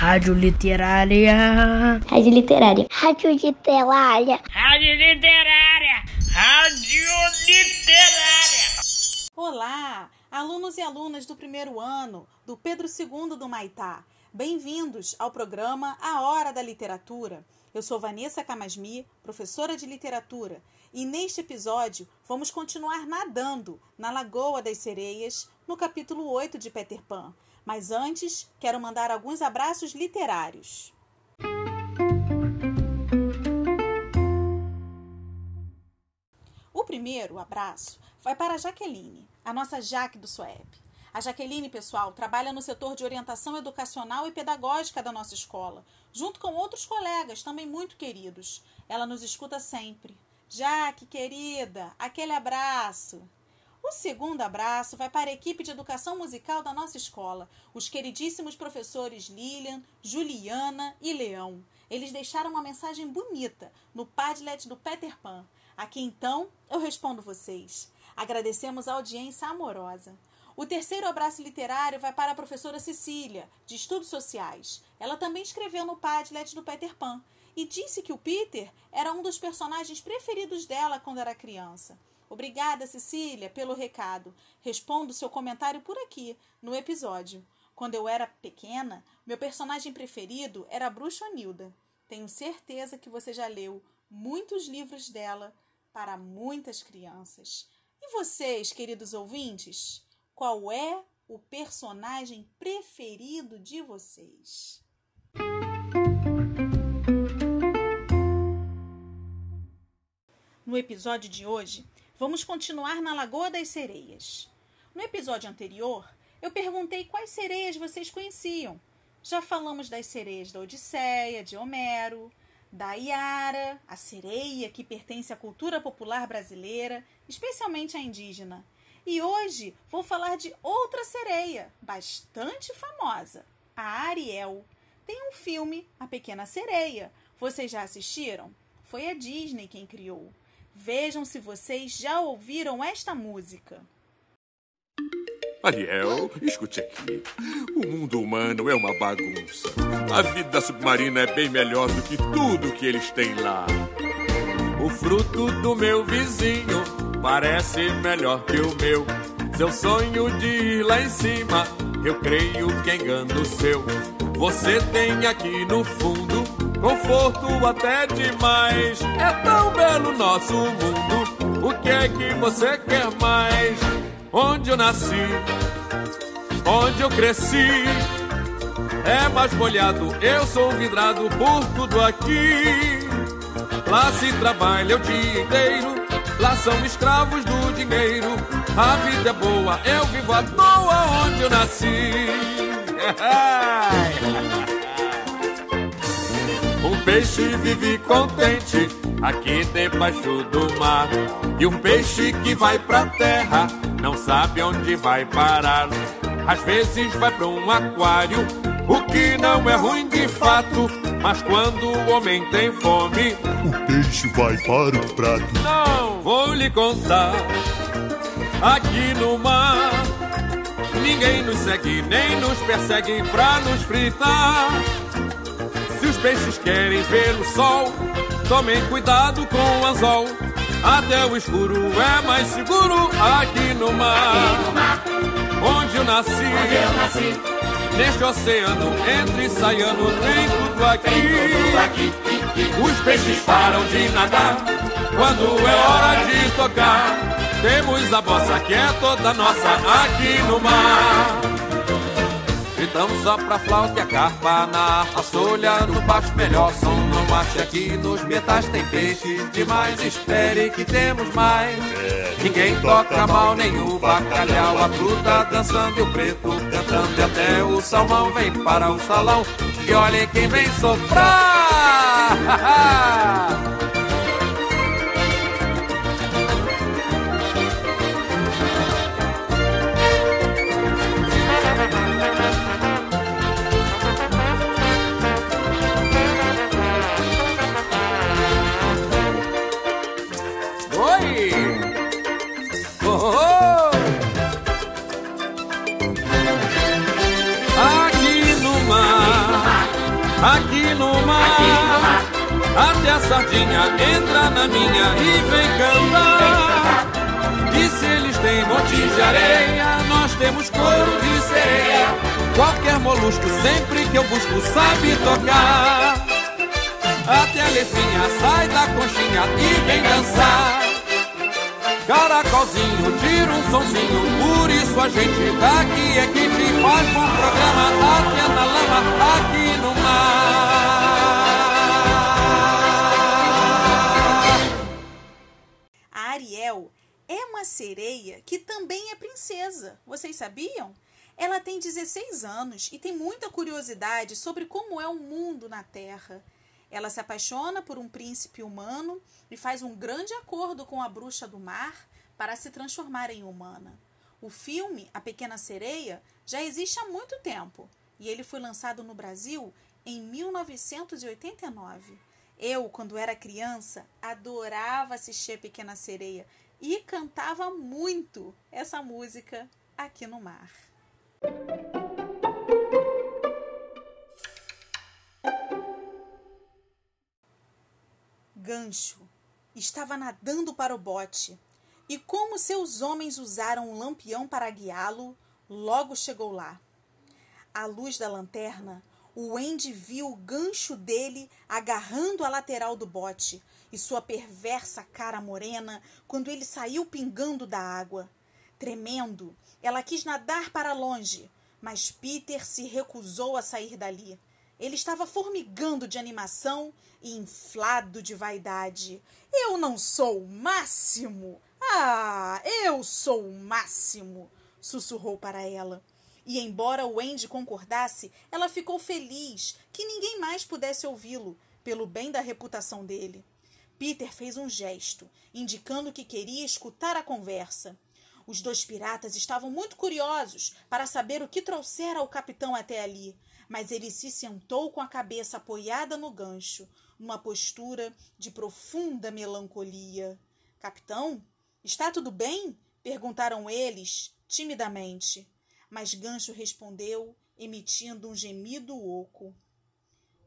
Rádio Literária. Rádio Literária. Rádio Literária. Rádio Literária. Rádio Literária. Olá, alunos e alunas do primeiro ano do Pedro II do Maitá. Bem-vindos ao programa A Hora da Literatura. Eu sou Vanessa Camasmi, professora de literatura, e neste episódio vamos continuar nadando na Lagoa das Sereias, no capítulo 8 de Peter Pan. Mas antes, quero mandar alguns abraços literários. O primeiro abraço vai para a Jaqueline, a nossa Jaque do SUEP. A Jaqueline, pessoal, trabalha no setor de orientação educacional e pedagógica da nossa escola, junto com outros colegas também muito queridos. Ela nos escuta sempre. Jaque, querida, aquele abraço. O segundo abraço vai para a equipe de educação musical da nossa escola, os queridíssimos professores Lilian, Juliana e Leão. Eles deixaram uma mensagem bonita no Padlet do Peter Pan. Aqui então eu respondo vocês. Agradecemos a audiência amorosa. O terceiro abraço literário vai para a professora Cecília, de Estudos Sociais. Ela também escreveu no Padlet do Peter Pan e disse que o Peter era um dos personagens preferidos dela quando era criança. Obrigada, Cecília, pelo recado. Respondo seu comentário por aqui, no episódio. Quando eu era pequena, meu personagem preferido era a Bruxa Nilda. Tenho certeza que você já leu muitos livros dela para muitas crianças. E vocês, queridos ouvintes, qual é o personagem preferido de vocês? No episódio de hoje, vamos continuar na Lagoa das Sereias. No episódio anterior, eu perguntei quais sereias vocês conheciam. Já falamos das sereias da Odisseia, de Homero, da Iara, a sereia que pertence à cultura popular brasileira, especialmente à indígena. E hoje vou falar de outra sereia, bastante famosa, a Ariel. Tem um filme, A Pequena Sereia. Vocês já assistiram? Foi a Disney quem criou. Vejam se vocês já ouviram esta música. Ariel, escute aqui. O mundo humano é uma bagunça. A vida submarina é bem melhor do que tudo que eles têm lá. O fruto do meu vizinho parece melhor que o meu. Seu sonho de ir lá em cima, eu creio que é engano seu. Você tem aqui no fundo conforto até demais. É tão belo nosso mundo. O que é que você quer mais? Onde eu nasci, onde eu cresci, é mais molhado. Eu sou vidrado por tudo aqui. Lá se trabalha o dia inteiro, lá são escravos do dinheiro. A vida é boa, eu vivo à toa onde eu nasci. Um peixe vive contente aqui debaixo do mar. E um peixe que vai pra terra não sabe onde vai parar. Às vezes vai pra um aquário, o que não é ruim de fato. Mas quando o homem tem fome, o peixe vai para o prato. Não vou lhe contar. Aqui no mar, ninguém nos segue nem nos persegue pra nos fritar. Peixes querem ver o sol, tomem cuidado com o anzol. Até o escuro é mais seguro aqui no mar. Onde eu nasci, Onde eu nasci. neste oceano, entre e saiano, tem tudo aqui. Os peixes param de nadar quando é hora de tocar. Temos a bossa que é toda nossa aqui no mar. Gritamos só pra flauta e a carpa na solha no baixo melhor som. Não acha que nos metais tem peixes demais. Espere que temos mais. Ninguém toca mal, nem o bacalhau, a truta dançando e o preto cantando. E até o salmão vem para o salão. E olhem quem vem soprar. areia, nós temos couro de sereia. Qualquer molusco, sempre que eu busco, sabe tocar. Até a lefinha sai da conchinha e vem dançar. Caracolzinho, tira um sonzinho, por isso a gente tá aqui é que te faz bom programa. Até na lama, aqui no mar. Sereia que também é princesa. Vocês sabiam? Ela tem 16 anos e tem muita curiosidade sobre como é o mundo na Terra. Ela se apaixona por um príncipe humano e faz um grande acordo com a bruxa do mar para se transformar em humana. O filme A Pequena Sereia já existe há muito tempo e ele foi lançado no Brasil em 1989. Eu, quando era criança, adorava assistir A Pequena Sereia e cantava muito essa música aqui no mar. Gancho estava nadando para o bote e, como seus homens usaram um lampião para guiá-lo, logo chegou lá. À luz da lanterna, o Andy viu o gancho dele agarrando a lateral do bote e sua perversa cara morena quando ele saiu pingando da água. Tremendo, ela quis nadar para longe, mas Peter se recusou a sair dali. Ele estava formigando de animação e inflado de vaidade. Eu não sou o máximo! Ah, eu sou o máximo! sussurrou para ela. E embora o Andy concordasse, ela ficou feliz que ninguém mais pudesse ouvi-lo, pelo bem da reputação dele. Peter fez um gesto, indicando que queria escutar a conversa. Os dois piratas estavam muito curiosos para saber o que trouxera o capitão até ali, mas ele se sentou com a cabeça apoiada no gancho, numa postura de profunda melancolia. Capitão, está tudo bem? perguntaram eles timidamente. Mas Gancho respondeu, emitindo um gemido oco.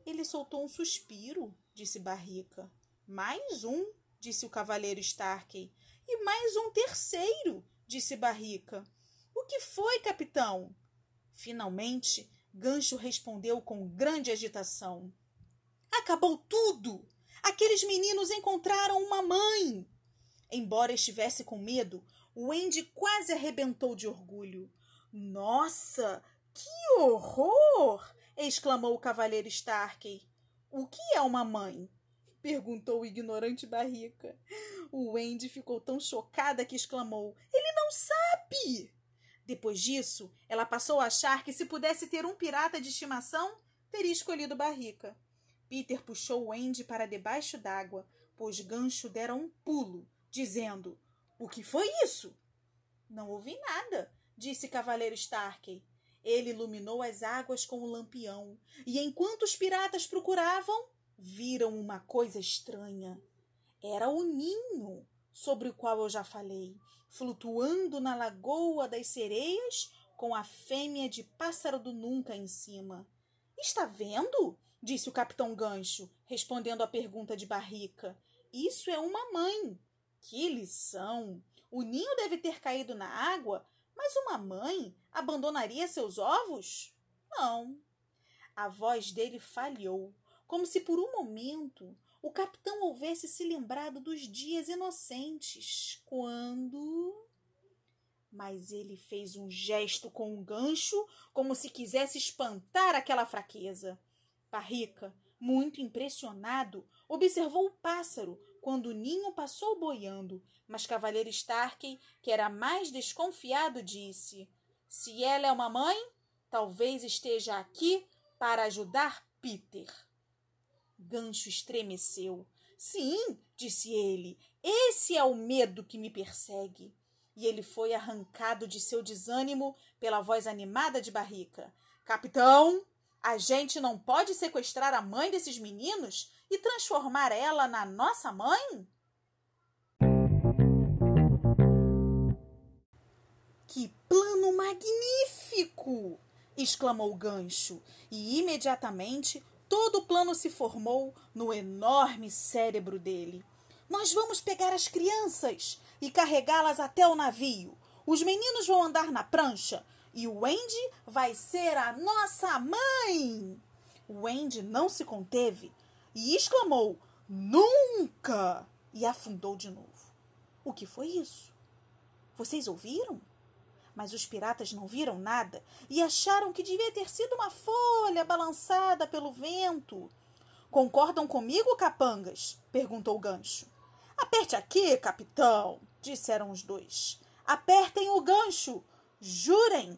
Ele soltou um suspiro, disse Barrica. Mais um, disse o cavaleiro Starkey. E mais um terceiro, disse Barrica. O que foi, capitão? Finalmente, Gancho respondeu com grande agitação. Acabou tudo! Aqueles meninos encontraram uma mãe! Embora estivesse com medo, o Andy quase arrebentou de orgulho. Nossa, que horror! exclamou o cavaleiro Starkey. O que é uma mãe? perguntou o ignorante Barrica. O Andy ficou tão chocada que exclamou: Ele não sabe! Depois disso, ela passou a achar que se pudesse ter um pirata de estimação, teria escolhido Barrica. Peter puxou o Andy para debaixo d'água, pois Gancho dera um pulo, dizendo: O que foi isso? Não ouvi nada, disse Cavaleiro Starkey. Ele iluminou as águas com o lampião, e enquanto os piratas procuravam, viram uma coisa estranha. Era o ninho sobre o qual eu já falei, flutuando na lagoa das sereias com a fêmea de pássaro do nunca em cima. Está vendo? disse o capitão Gancho, respondendo à pergunta de Barrica. Isso é uma mãe. Que lição! O ninho deve ter caído na água, mas uma mãe abandonaria seus ovos? Não. A voz dele falhou, como se por um momento o capitão houvesse se lembrado dos dias inocentes, quando. Mas ele fez um gesto com um gancho, como se quisesse espantar aquela fraqueza. Barrica, muito impressionado, observou o pássaro quando o ninho passou boiando, mas Cavaleiro Starkey, que era mais desconfiado, disse: Se ela é uma mãe, talvez esteja aqui para ajudar Peter. Gancho estremeceu. Sim, disse ele, esse é o medo que me persegue. E ele foi arrancado de seu desânimo pela voz animada de Barrica. Capitão, a gente não pode sequestrar a mãe desses meninos e transformar ela na nossa mãe? Que plano magnífico! exclamou gancho, e imediatamente todo o plano se formou no enorme cérebro dele. Nós vamos pegar as crianças e carregá-las até o navio. Os meninos vão andar na prancha e o Andy vai ser a nossa mãe. O Andy não se conteve e exclamou: Nunca! E afundou de novo. O que foi isso? Vocês ouviram? Mas os piratas não viram nada e acharam que devia ter sido uma folha balançada pelo vento. Concordam comigo, capangas? perguntou o gancho. Aperte aqui, capitão, disseram os dois. Apertem o gancho, jurem.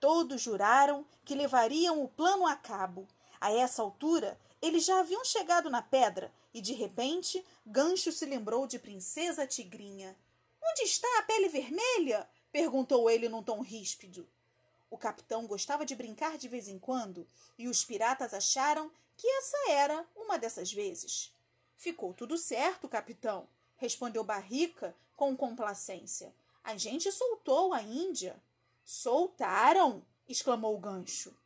Todos juraram que levariam o plano a cabo. A essa altura, eles já haviam chegado na pedra e, de repente, Gancho se lembrou de Princesa Tigrinha. Onde está a pele vermelha? perguntou ele num tom ríspido. O capitão gostava de brincar de vez em quando e os piratas acharam que essa era uma dessas vezes. Ficou tudo certo, capitão, respondeu Barrica com complacência. A gente soltou a Índia. Soltaram! exclamou o gancho.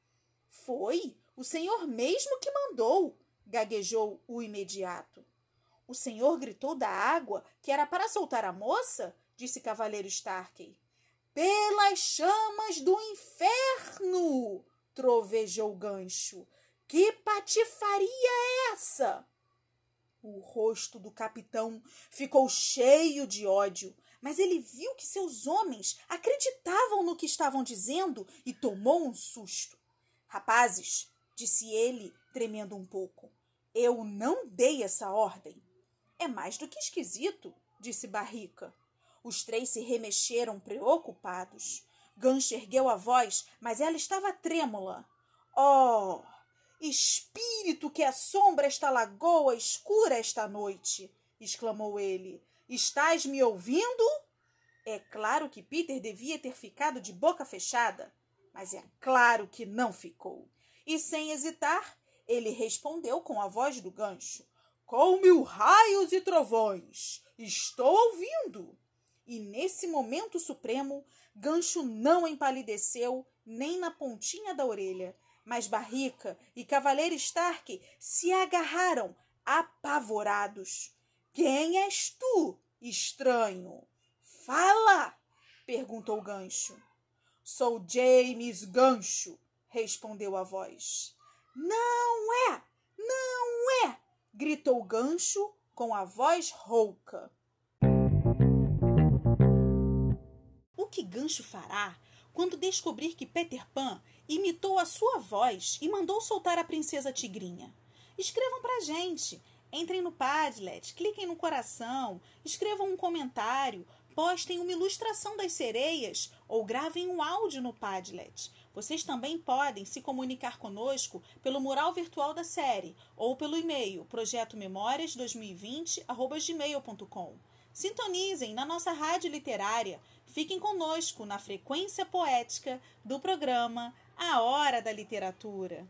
Foi o senhor mesmo que mandou, gaguejou o imediato. O senhor gritou da água que era para soltar a moça? disse Cavaleiro Starkey. Pelas chamas do inferno! trovejou o gancho. Que patifaria é essa? O rosto do capitão ficou cheio de ódio, mas ele viu que seus homens acreditavam no que estavam dizendo e tomou um susto. Rapazes, disse ele, tremendo um pouco, eu não dei essa ordem. É mais do que esquisito, disse Barrica. Os três se remexeram preocupados. Gancho ergueu a voz, mas ela estava trêmula. Oh! Espírito que assombra esta lagoa escura esta noite! exclamou ele. Estás me ouvindo? É claro que Peter devia ter ficado de boca fechada, mas é claro que não ficou. E sem hesitar, ele respondeu com a voz do gancho: Com mil raios e trovões, estou ouvindo. E nesse momento supremo, Gancho não empalideceu nem na pontinha da orelha, mas Barrica e Cavaleiro Stark se agarraram, apavorados. Quem és tu, estranho? Fala! perguntou Gancho. Sou James Gancho, respondeu a voz. Não é! Não é! gritou Gancho com a voz rouca. O que Gancho fará quando descobrir que Peter Pan imitou a sua voz e mandou soltar a princesa Tigrinha? Escrevam pra gente. Entrem no Padlet, cliquem no coração, escrevam um comentário, postem uma ilustração das sereias ou gravem um áudio no Padlet. Vocês também podem se comunicar conosco pelo mural virtual da série ou pelo e-mail projetomemórias2020@gmail.com. Sintonizem na nossa rádio literária. Fiquem conosco na frequência poética do programa A Hora da Literatura.